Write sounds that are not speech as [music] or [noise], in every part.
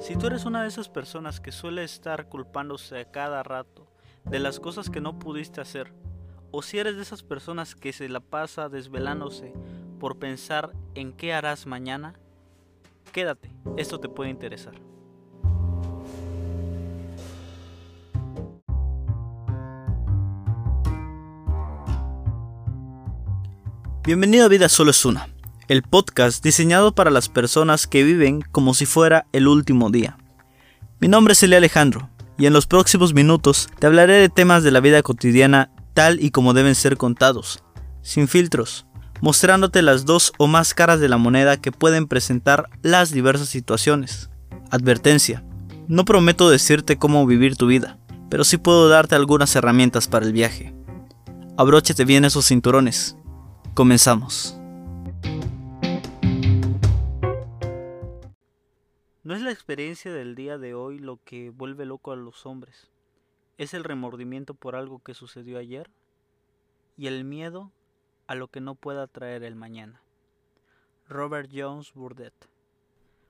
Si tú eres una de esas personas que suele estar culpándose a cada rato de las cosas que no pudiste hacer, o si eres de esas personas que se la pasa desvelándose por pensar en qué harás mañana, quédate, esto te puede interesar. Bienvenido a Vida Solo es Una el podcast diseñado para las personas que viven como si fuera el último día. Mi nombre es Elia Alejandro y en los próximos minutos te hablaré de temas de la vida cotidiana tal y como deben ser contados, sin filtros, mostrándote las dos o más caras de la moneda que pueden presentar las diversas situaciones. Advertencia, no prometo decirte cómo vivir tu vida, pero sí puedo darte algunas herramientas para el viaje. Abróchate bien esos cinturones. Comenzamos. No es la experiencia del día de hoy lo que vuelve loco a los hombres. Es el remordimiento por algo que sucedió ayer y el miedo a lo que no pueda traer el mañana. Robert Jones Burdett.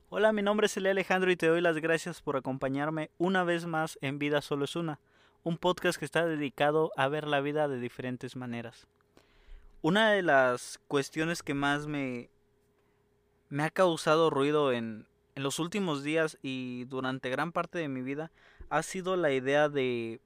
Hola, mi nombre es Elia Alejandro y te doy las gracias por acompañarme una vez más en Vida Solo es Una, un podcast que está dedicado a ver la vida de diferentes maneras. Una de las cuestiones que más me, me ha causado ruido en, en los últimos días y durante gran parte de mi vida ha sido la idea de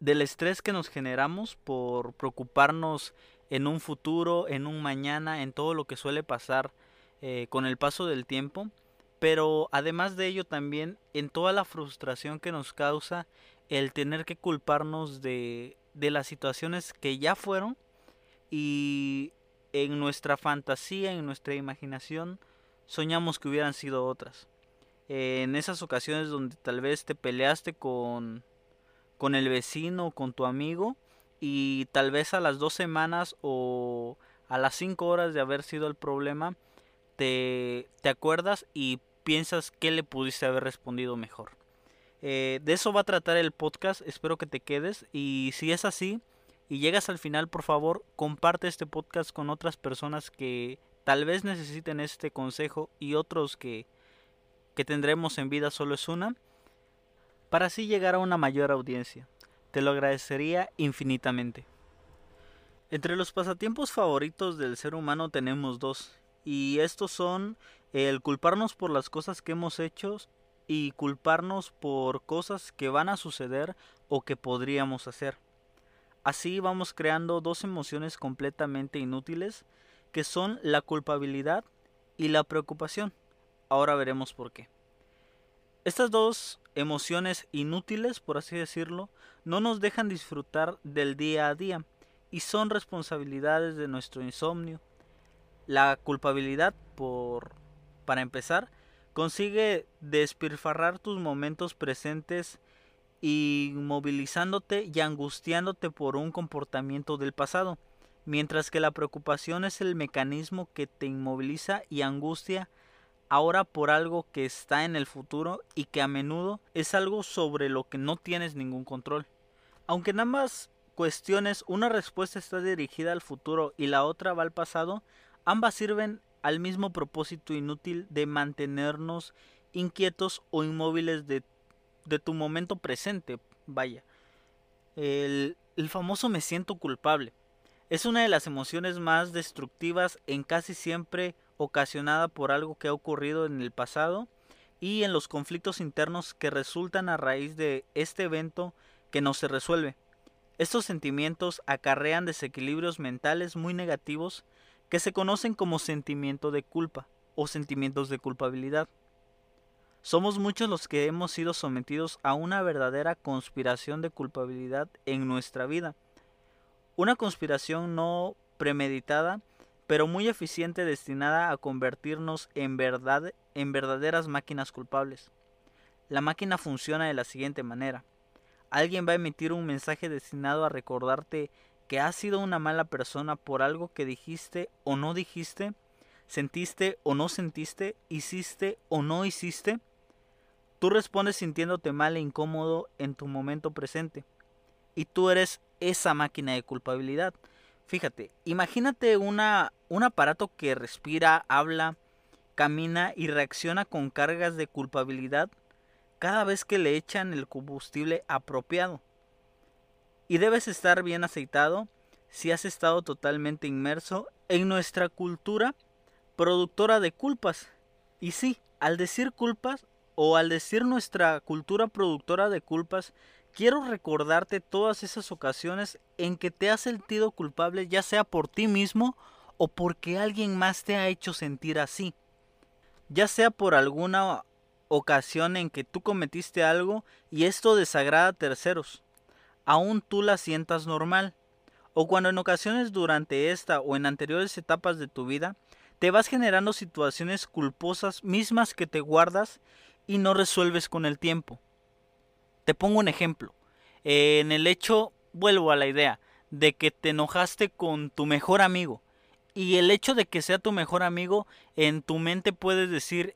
del estrés que nos generamos por preocuparnos en un futuro, en un mañana, en todo lo que suele pasar eh, con el paso del tiempo, pero además de ello también en toda la frustración que nos causa el tener que culparnos de, de las situaciones que ya fueron y en nuestra fantasía, en nuestra imaginación, soñamos que hubieran sido otras. En esas ocasiones donde tal vez te peleaste con, con el vecino, con tu amigo, y tal vez a las dos semanas o a las cinco horas de haber sido el problema, te, te acuerdas y piensas que le pudiste haber respondido mejor. Eh, de eso va a tratar el podcast, espero que te quedes y si es así y llegas al final, por favor, comparte este podcast con otras personas que Tal vez necesiten este consejo y otros que, que tendremos en vida solo es una, para así llegar a una mayor audiencia. Te lo agradecería infinitamente. Entre los pasatiempos favoritos del ser humano tenemos dos, y estos son el culparnos por las cosas que hemos hecho y culparnos por cosas que van a suceder o que podríamos hacer. Así vamos creando dos emociones completamente inútiles que son la culpabilidad y la preocupación. Ahora veremos por qué. Estas dos emociones inútiles, por así decirlo, no nos dejan disfrutar del día a día y son responsabilidades de nuestro insomnio. La culpabilidad, por para empezar, consigue despilfarrar tus momentos presentes inmovilizándote y angustiándote por un comportamiento del pasado mientras que la preocupación es el mecanismo que te inmoviliza y angustia ahora por algo que está en el futuro y que a menudo es algo sobre lo que no tienes ningún control. Aunque en ambas cuestiones una respuesta está dirigida al futuro y la otra va al pasado, ambas sirven al mismo propósito inútil de mantenernos inquietos o inmóviles de, de tu momento presente. Vaya, el, el famoso me siento culpable. Es una de las emociones más destructivas en casi siempre ocasionada por algo que ha ocurrido en el pasado y en los conflictos internos que resultan a raíz de este evento que no se resuelve. Estos sentimientos acarrean desequilibrios mentales muy negativos que se conocen como sentimiento de culpa o sentimientos de culpabilidad. Somos muchos los que hemos sido sometidos a una verdadera conspiración de culpabilidad en nuestra vida una conspiración no premeditada, pero muy eficiente destinada a convertirnos en verdad en verdaderas máquinas culpables. La máquina funciona de la siguiente manera. Alguien va a emitir un mensaje destinado a recordarte que has sido una mala persona por algo que dijiste o no dijiste, sentiste o no sentiste, hiciste o no hiciste. Tú respondes sintiéndote mal e incómodo en tu momento presente. Y tú eres esa máquina de culpabilidad. Fíjate, imagínate una, un aparato que respira, habla, camina y reacciona con cargas de culpabilidad cada vez que le echan el combustible apropiado. Y debes estar bien aceitado si has estado totalmente inmerso en nuestra cultura productora de culpas. Y sí, al decir culpas o al decir nuestra cultura productora de culpas, quiero recordarte todas esas ocasiones en que te has sentido culpable ya sea por ti mismo o porque alguien más te ha hecho sentir así. Ya sea por alguna ocasión en que tú cometiste algo y esto desagrada a terceros, aún tú la sientas normal. O cuando en ocasiones durante esta o en anteriores etapas de tu vida te vas generando situaciones culposas mismas que te guardas y no resuelves con el tiempo. Te pongo un ejemplo. en el hecho, vuelvo a la idea, de que te enojaste con tu mejor amigo. Y el hecho de que sea tu mejor amigo, en tu mente puedes decir,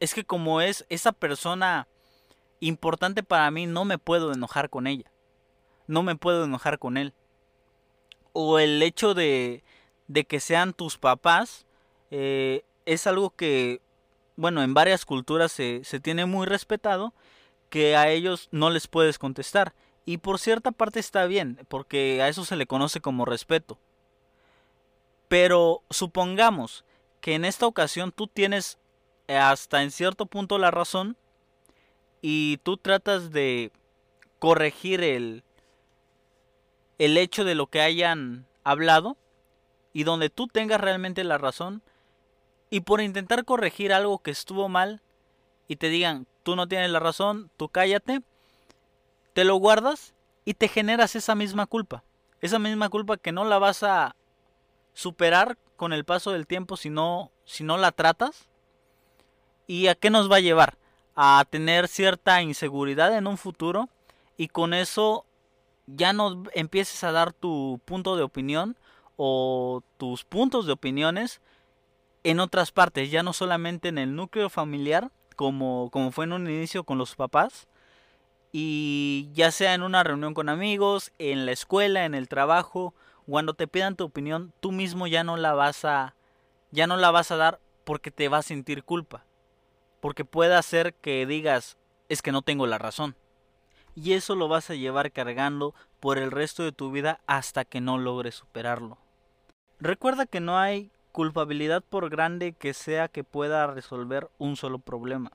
es que como es esa persona importante para mí, no me puedo enojar con ella. No me puedo enojar con él. O el hecho de, de que sean tus papás, eh, es algo que bueno, en varias culturas se, se tiene muy respetado, que a ellos no les puedes contestar. Y por cierta parte está bien, porque a eso se le conoce como respeto. Pero supongamos que en esta ocasión tú tienes hasta en cierto punto la razón y tú tratas de corregir el, el hecho de lo que hayan hablado y donde tú tengas realmente la razón, y por intentar corregir algo que estuvo mal y te digan, tú no tienes la razón, tú cállate, te lo guardas y te generas esa misma culpa. Esa misma culpa que no la vas a superar con el paso del tiempo si no, si no la tratas. ¿Y a qué nos va a llevar? A tener cierta inseguridad en un futuro y con eso ya no empieces a dar tu punto de opinión o tus puntos de opiniones en otras partes, ya no solamente en el núcleo familiar, como, como fue en un inicio con los papás, y ya sea en una reunión con amigos, en la escuela, en el trabajo, cuando te pidan tu opinión, tú mismo ya no la vas a ya no la vas a dar porque te va a sentir culpa. Porque puede hacer que digas, es que no tengo la razón. Y eso lo vas a llevar cargando por el resto de tu vida hasta que no logres superarlo. Recuerda que no hay culpabilidad por grande que sea que pueda resolver un solo problema.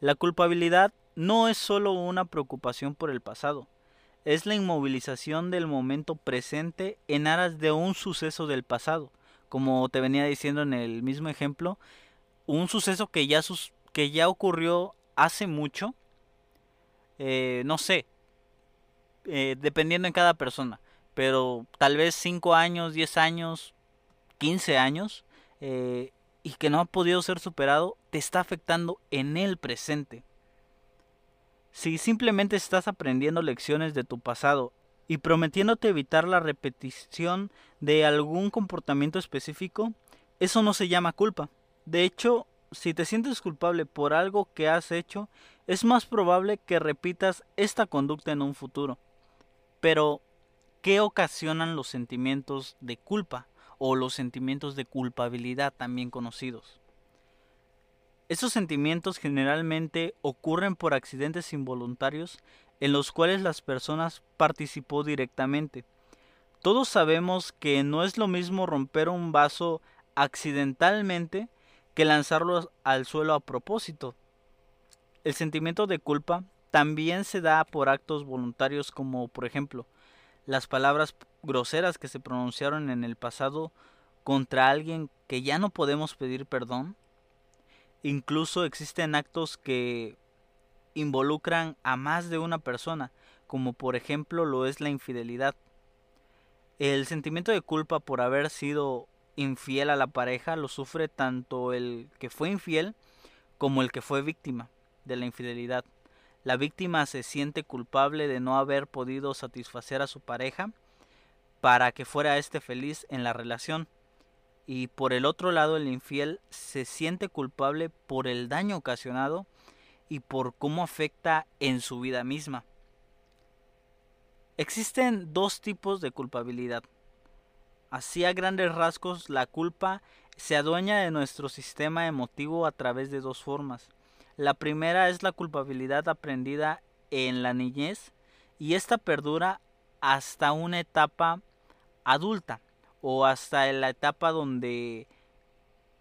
La culpabilidad no es solo una preocupación por el pasado, es la inmovilización del momento presente en aras de un suceso del pasado. Como te venía diciendo en el mismo ejemplo, un suceso que ya, que ya ocurrió hace mucho, eh, no sé, eh, dependiendo en cada persona, pero tal vez 5 años, 10 años, 15 años eh, y que no ha podido ser superado, te está afectando en el presente. Si simplemente estás aprendiendo lecciones de tu pasado y prometiéndote evitar la repetición de algún comportamiento específico, eso no se llama culpa. De hecho, si te sientes culpable por algo que has hecho, es más probable que repitas esta conducta en un futuro. Pero, ¿qué ocasionan los sentimientos de culpa? O los sentimientos de culpabilidad también conocidos. Estos sentimientos generalmente ocurren por accidentes involuntarios en los cuales las personas participó directamente. Todos sabemos que no es lo mismo romper un vaso accidentalmente que lanzarlo al suelo a propósito. El sentimiento de culpa también se da por actos voluntarios como por ejemplo las palabras groseras que se pronunciaron en el pasado contra alguien que ya no podemos pedir perdón. Incluso existen actos que involucran a más de una persona, como por ejemplo lo es la infidelidad. El sentimiento de culpa por haber sido infiel a la pareja lo sufre tanto el que fue infiel como el que fue víctima de la infidelidad. La víctima se siente culpable de no haber podido satisfacer a su pareja para que fuera éste feliz en la relación. Y por el otro lado, el infiel se siente culpable por el daño ocasionado y por cómo afecta en su vida misma. Existen dos tipos de culpabilidad. Así a grandes rasgos, la culpa se adueña de nuestro sistema emotivo a través de dos formas La primera es la culpabilidad aprendida en la niñez y esta perdura hasta una etapa adulta o hasta la etapa donde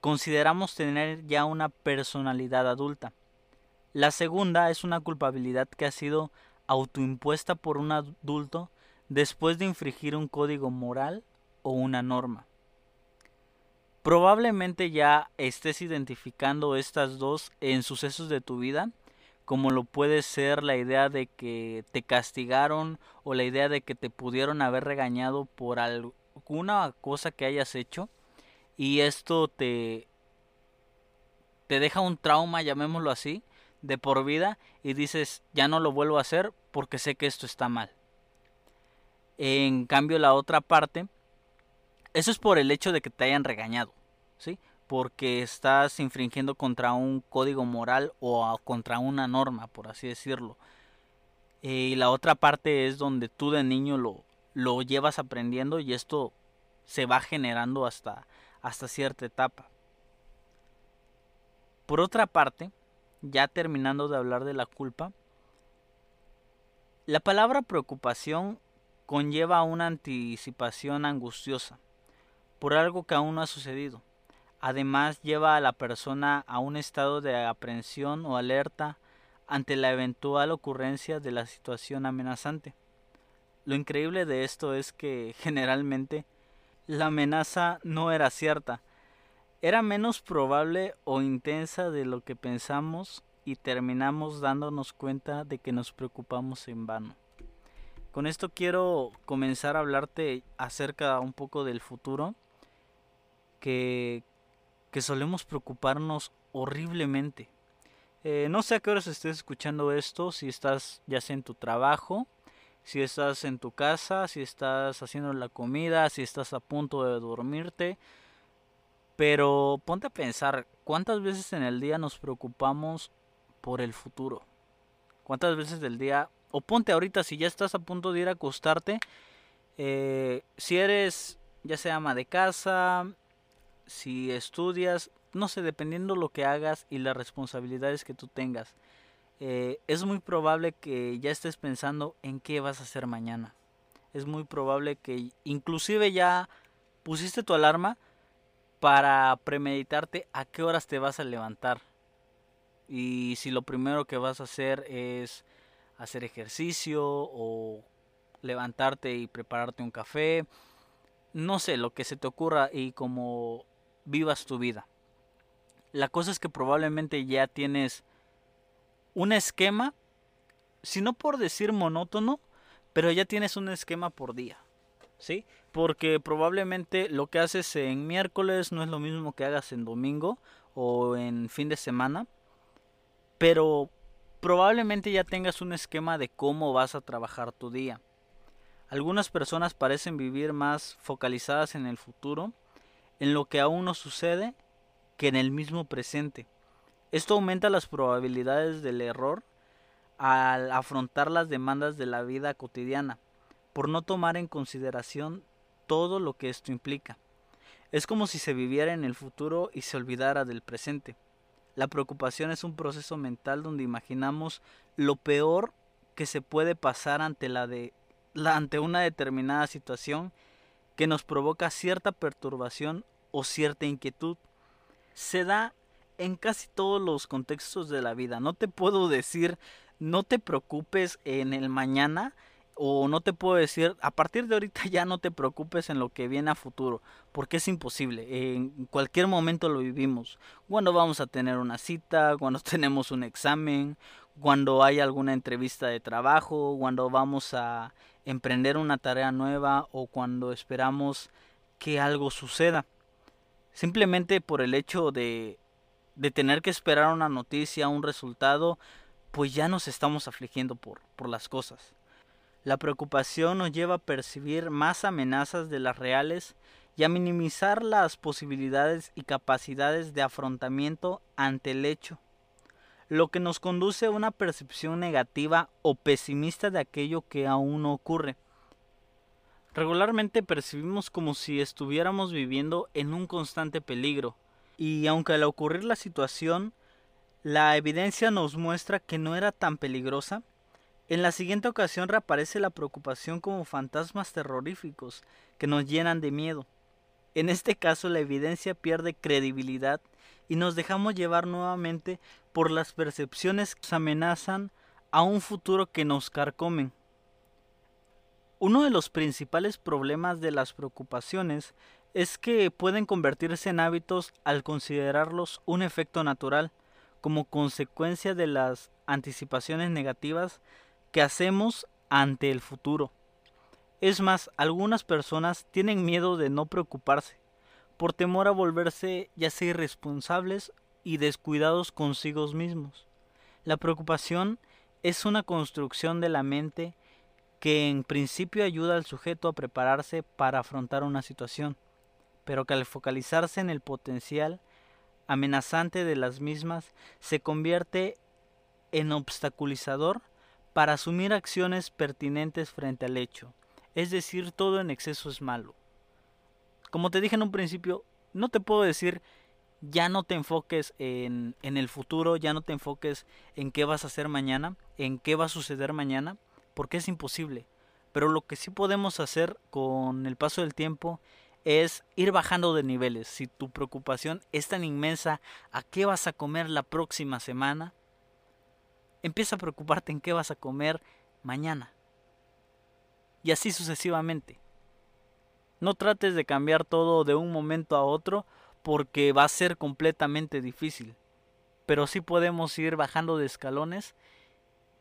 consideramos tener ya una personalidad adulta. La segunda es una culpabilidad que ha sido autoimpuesta por un adulto después de infringir un código moral o una norma. Probablemente ya estés identificando estas dos en sucesos de tu vida, como lo puede ser la idea de que te castigaron o la idea de que te pudieron haber regañado por alguna cosa que hayas hecho y esto te te deja un trauma, llamémoslo así, de por vida y dices, ya no lo vuelvo a hacer porque sé que esto está mal. En cambio, la otra parte, eso es por el hecho de que te hayan regañado, ¿sí? Porque estás infringiendo contra un código moral o contra una norma, por así decirlo. Y la otra parte es donde tú de niño lo, lo llevas aprendiendo y esto se va generando hasta, hasta cierta etapa. Por otra parte, ya terminando de hablar de la culpa, la palabra preocupación conlleva una anticipación angustiosa por algo que aún no ha sucedido. Además lleva a la persona a un estado de aprensión o alerta ante la eventual ocurrencia de la situación amenazante. Lo increíble de esto es que [laughs] generalmente la amenaza no era cierta, era menos probable o intensa de lo que pensamos y terminamos dándonos cuenta de que nos preocupamos en vano. Con esto quiero comenzar a hablarte acerca un poco del futuro, que, que solemos preocuparnos horriblemente. Eh, no sé a qué horas estés escuchando esto, si estás ya sea en tu trabajo, si estás en tu casa, si estás haciendo la comida, si estás a punto de dormirte, pero ponte a pensar, ¿cuántas veces en el día nos preocupamos por el futuro? ¿Cuántas veces del día, o ponte ahorita si ya estás a punto de ir a acostarte, eh, si eres ya sea ama de casa, si estudias, no sé, dependiendo lo que hagas y las responsabilidades que tú tengas, eh, es muy probable que ya estés pensando en qué vas a hacer mañana. Es muy probable que inclusive ya pusiste tu alarma, para premeditarte a qué horas te vas a levantar. Y si lo primero que vas a hacer es hacer ejercicio o levantarte y prepararte un café, no sé, lo que se te ocurra y como vivas tu vida. La cosa es que probablemente ya tienes un esquema, si no por decir monótono, pero ya tienes un esquema por día. ¿Sí? porque probablemente lo que haces en miércoles no es lo mismo que hagas en domingo o en fin de semana, pero probablemente ya tengas un esquema de cómo vas a trabajar tu día. Algunas personas parecen vivir más focalizadas en el futuro, en lo que aún no sucede, que en el mismo presente. Esto aumenta las probabilidades del error al afrontar las demandas de la vida cotidiana, por no tomar en consideración todo lo que esto implica. Es como si se viviera en el futuro y se olvidara del presente. La preocupación es un proceso mental donde imaginamos lo peor que se puede pasar ante la de ante una determinada situación que nos provoca cierta perturbación o cierta inquietud. Se da en casi todos los contextos de la vida. No te puedo decir no te preocupes en el mañana o no te puedo decir, a partir de ahorita [laughs] ya no te preocupes en lo que viene a futuro, porque es imposible, en cualquier momento lo vivimos, cuando vamos a tener una cita, [laughs] cuando tenemos un examen, cuando hay alguna entrevista de trabajo, cuando vamos a emprender una tarea nueva o cuando esperamos que algo suceda. Simplemente por el hecho de, de tener que esperar una noticia, un resultado, pues ya nos estamos afligiendo por, por las cosas. La preocupación nos lleva a percibir más amenazas de las reales y a minimizar las posibilidades y capacidades de afrontamiento ante el hecho, lo que nos conduce a una percepción negativa o pesimista de aquello que aún no ocurre. Regularmente percibimos como si estuviéramos viviendo en un constante peligro, y aunque al ocurrir la situación la evidencia nos muestra que no era tan peligrosa, en la siguiente ocasión reaparece la preocupación como fantasmas terroríficos que nos llenan de miedo. En este caso la evidencia pierde credibilidad y nos dejamos llevar nuevamente por las percepciones que nos amenazan a un futuro que nos carcomen. Uno de los principales problemas de las preocupaciones es que pueden convertirse en hábitos al considerarlos un efecto natural, como consecuencia de las anticipaciones negativas que hacemos ante el futuro. Es más, algunas personas tienen miedo de no preocuparse, por temor a volverse ya sea irresponsables y descuidados consigo mismos. La preocupación es una construcción de la mente que en principio ayuda al sujeto a prepararse para afrontar una situación, pero que al focalizarse en el potencial amenazante de las mismas se convierte en obstaculizador para asumir acciones pertinentes frente al hecho. Es decir, todo en exceso es malo. Como te dije en un principio, no te puedo decir ya no te enfoques en, en, el futuro, ya no te enfoques en qué vas a hacer mañana, en qué va a suceder mañana, porque es imposible. Pero lo que sí podemos hacer con el paso del tiempo es ir bajando de niveles. Si tu preocupación es tan inmensa a qué vas a comer la próxima semana, empieza a preocuparte en qué vas a comer mañana. Y así sucesivamente. No trates de cambiar todo de un momento a otro porque va a ser completamente difícil. Pero sí podemos ir bajando de escalones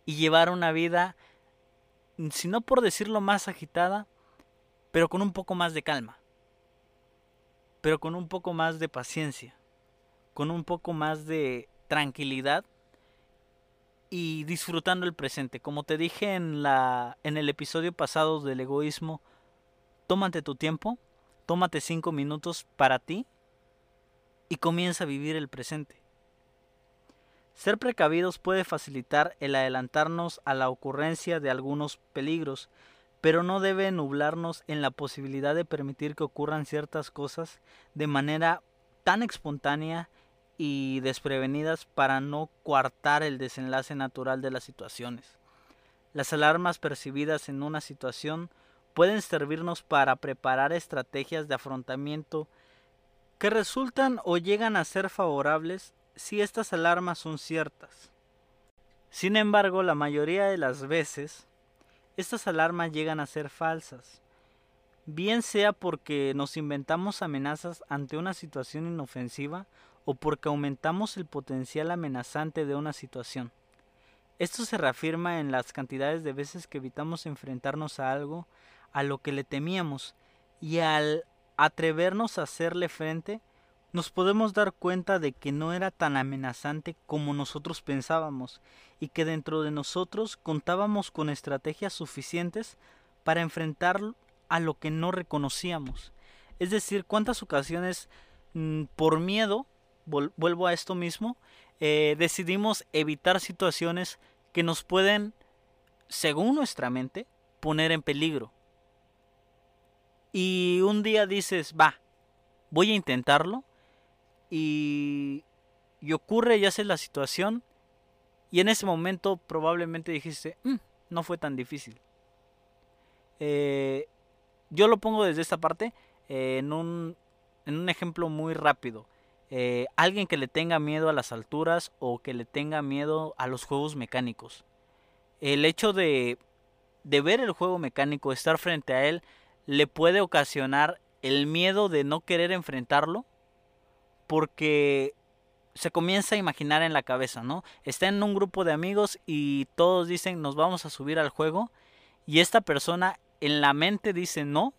y llevar una vida, si no por decirlo más agitada, pero con un poco más de calma pero con un poco más de paciencia, con un poco más de tranquilidad y disfrutando el presente. Como te dije en la en el episodio pasado del egoísmo, tómate tu tiempo, tómate cinco minutos para ti y comienza a vivir el presente. Ser precavidos puede facilitar el adelantarnos a la ocurrencia de algunos peligros, pero no debe nublarnos en la posibilidad de permitir que ocurran ciertas cosas de manera tan espontánea y desprevenidas para no coartar el desenlace natural de las situaciones. Las alarmas percibidas en una situación pueden servirnos para preparar estrategias de afrontamiento que resultan o llegan a ser favorables si estas alarmas son ciertas. Sin embargo, la mayoría de las veces estas alarmas llegan a ser falsas, bien sea porque nos inventamos amenazas ante una situación inofensiva o porque aumentamos el potencial amenazante de una situación. Esto se reafirma en las cantidades de veces que evitamos enfrentarnos a algo a lo que le temíamos y al atrevernos a hacerle frente nos podemos dar cuenta de que no era tan amenazante como nosotros pensábamos y que dentro de nosotros contábamos con estrategias suficientes para enfrentar a lo que no reconocíamos. Es decir, cuántas ocasiones mm, por miedo, vuelvo a esto mismo, eh, decidimos evitar situaciones que nos pueden, según nuestra mente, poner en peligro. Y un día dices, va, voy a intentarlo, y, ocurre y hace la situación y en ese momento probablemente dijiste, mm, no fue tan difícil. Eh, yo lo pongo desde esta parte eh, en, un, en, un, ejemplo muy rápido. Eh, alguien que le tenga miedo a las alturas o que le tenga miedo a los juegos mecánicos. El hecho de, de ver el juego mecánico, estar frente a él, le puede ocasionar el miedo de no querer enfrentarlo porque se comienza a imaginar en la cabeza, ¿no? Está en un grupo de amigos y todos dicen nos vamos a subir al juego y esta persona en la mente dice no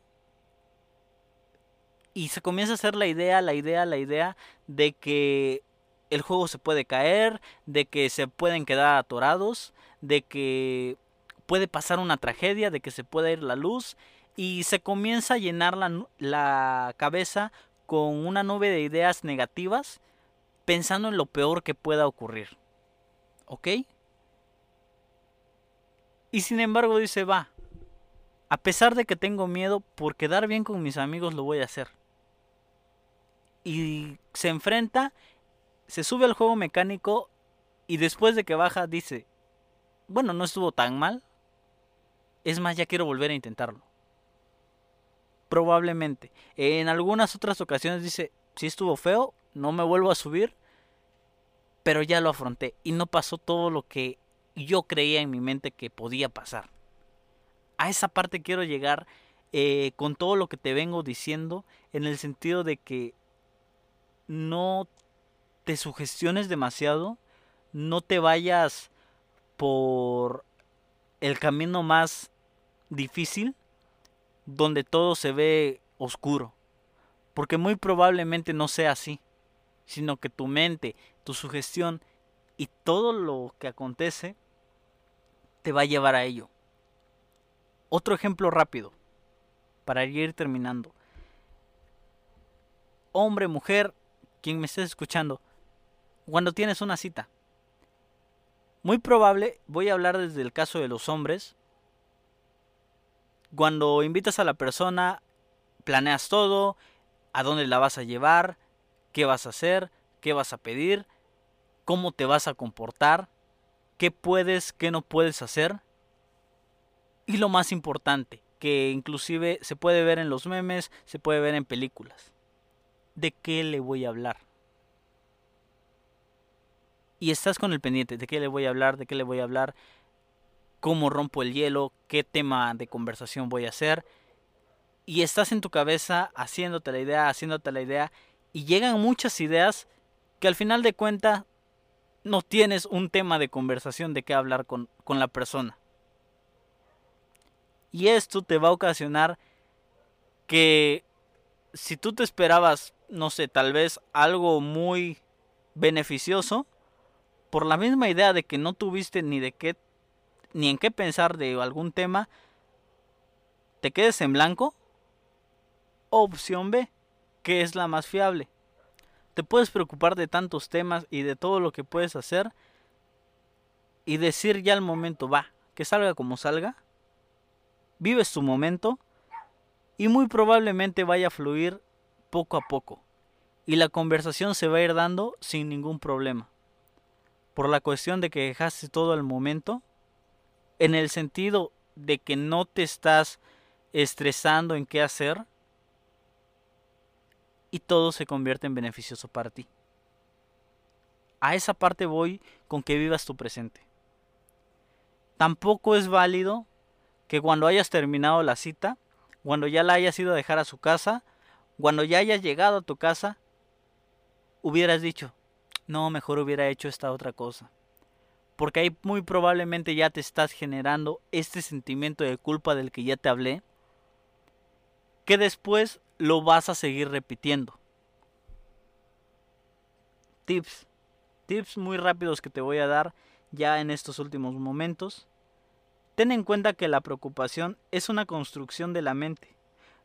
y se comienza a hacer la idea, la idea, la idea de que el juego se puede caer, de que se pueden quedar atorados, de que puede pasar una tragedia, de que se puede ir la luz y se comienza a llenar la, la cabeza con una nube de ideas negativas pensando en lo peor que pueda ocurrir. ¿Ok? Y sin embargo dice, va, a pesar de que tengo miedo, por quedar bien con mis amigos lo voy a hacer. Y se enfrenta, se sube al juego mecánico Y después de que baja dice, bueno, no estuvo tan mal. Es más, ya quiero volver a intentarlo. Probablemente. En algunas otras ocasiones dice, si estuvo feo, no me vuelvo a subir. Pero ya lo afronté y no pasó todo lo que yo creía en mi mente que podía pasar. A esa parte quiero llegar eh, con todo lo que te vengo diciendo en el sentido de que no te sugestiones demasiado, no te vayas por el camino más difícil donde todo se ve oscuro. Porque muy probablemente no sea así, sino que tu mente, tu sugestión y todo lo que acontece te va a llevar a ello. Otro ejemplo rápido, para ir terminando. Hombre, mujer, quien me estés escuchando, cuando tienes una cita, muy probable, voy a hablar desde el caso de los hombres, cuando invitas a la persona, planeas todo, a dónde la vas a llevar, qué vas a hacer, qué vas a pedir, cómo te vas a comportar, qué puedes, qué no puedes hacer. Y lo más importante, que inclusive se puede ver en los memes, se puede ver en películas. ¿De qué le voy a hablar? Y estás con el pendiente, ¿de qué le voy a hablar? ¿De qué le voy a hablar? ¿Cómo rompo el hielo? ¿Qué tema de conversación voy a hacer? Y estás en tu cabeza haciéndote la idea, haciéndote la idea, y llegan muchas ideas que al final de cuentas no tienes un tema de conversación de qué hablar con, con la persona. Y esto te va a ocasionar que si tú te esperabas, no sé, tal vez algo muy beneficioso, por la misma idea de que no tuviste ni de qué ni en qué pensar de algún tema, te quedes en blanco. Opción B, que es la más fiable. Te puedes preocupar de tantos temas y de todo lo que puedes hacer y decir ya al momento, va, que salga como salga. Vives tu momento y muy probablemente vaya a fluir poco a poco y la conversación se va a ir dando sin ningún problema. Por la cuestión de que dejaste todo el momento, en el sentido de que no te estás estresando en qué hacer, y todo se convierte en beneficioso para ti. A esa parte voy con que vivas tu presente. Tampoco es válido que cuando hayas terminado la cita, cuando ya la hayas ido a dejar a su casa, cuando ya hayas llegado a tu casa, hubieras dicho, no, mejor hubiera hecho esta otra cosa. Porque ahí muy probablemente ya te estás generando este sentimiento de culpa del que ya te hablé, que después lo vas a seguir repitiendo. Tips. Tips muy rápidos que te voy a dar ya en estos últimos momentos. Ten en cuenta que la preocupación es una construcción de la mente.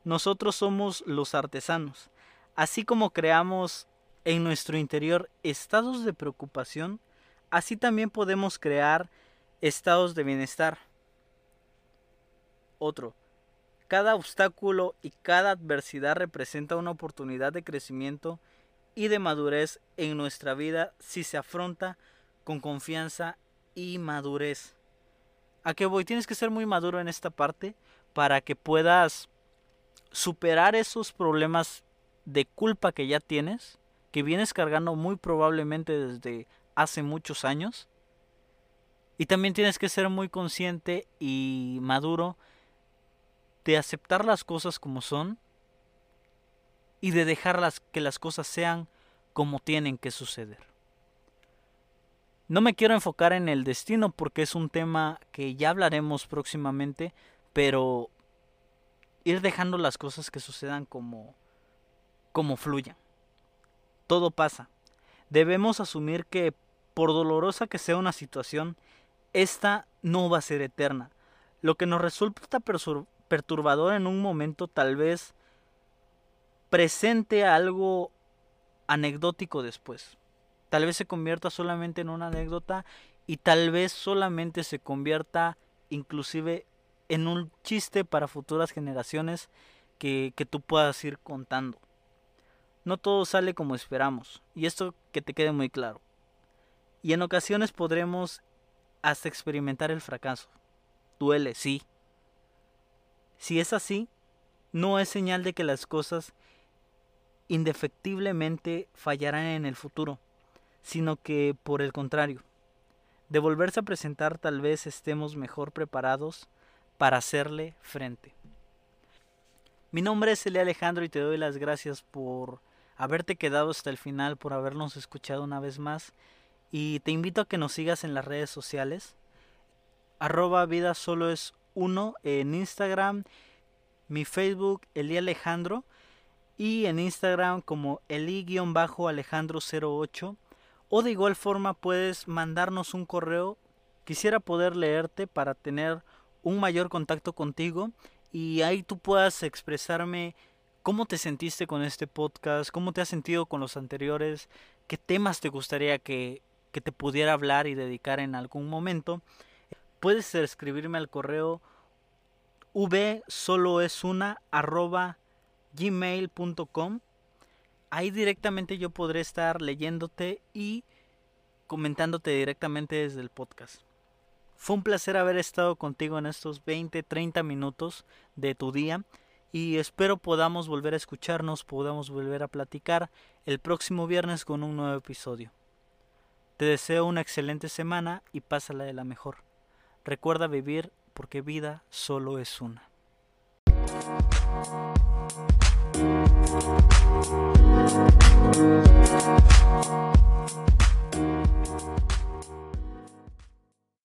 Nosotros somos los artesanos. Así como creamos en nuestro interior estados de preocupación, así también podemos crear estados de bienestar. Otro, cada obstáculo y cada adversidad representa una oportunidad de crecimiento y de madurez en nuestra vida si se afronta con confianza y madurez. ¿A qué voy? Tienes que ser muy maduro en esta parte para que puedas superar esos problemas de culpa que ya tienes, que vienes cargando muy probablemente desde hace muchos años. Y también tienes que ser muy consciente y maduro de aceptar las cosas como son y de dejarlas que las cosas sean como tienen que suceder. No me quiero enfocar en el destino porque es un tema que ya hablaremos próximamente, pero ir dejando las cosas que sucedan como como fluyan. Todo pasa. Debemos asumir que por dolorosa que sea una situación, esta no va a ser eterna. Lo que nos resulta perturbador en un momento tal vez presente algo anecdótico después. Tal vez se convierta solamente en una anécdota y tal vez solamente se convierta inclusive en un chiste para futuras generaciones que, que tú puedas ir contando. No todo sale como esperamos y esto que te quede muy claro. Y en ocasiones podremos hasta experimentar el fracaso. Duele, sí. Si es así, no es señal de que las cosas indefectiblemente fallarán en el futuro, sino que, por el contrario, de volverse a presentar tal vez estemos mejor preparados para hacerle frente. Mi nombre es Elia Alejandro y te doy las gracias por haberte quedado hasta el final, por habernos escuchado una vez más y te invito a que nos sigas en las redes sociales. Arroba vida solo es uno en Instagram, mi Facebook Elia Alejandro y en Instagram como eli-alejandro08 o de igual forma puedes mandarnos un correo. Quisiera poder leerte para tener un mayor contacto contigo y ahí tú puedas expresarme cómo te sentiste con este podcast, cómo te has sentido con los anteriores, qué temas te gustaría que, que te pudiera hablar y dedicar en algún momento. Puedes escribirme al correo v solo es una arroba gmail.com ahí directamente yo podré estar leyéndote y comentándote directamente desde el podcast. Fue un placer haber estado contigo en estos 20, 30 minutos de tu día y espero podamos volver a escucharnos, podamos volver a platicar el próximo viernes con un nuevo episodio. Te deseo una excelente semana y pásala de la mejor. Recuerda vivir porque vida solo es una.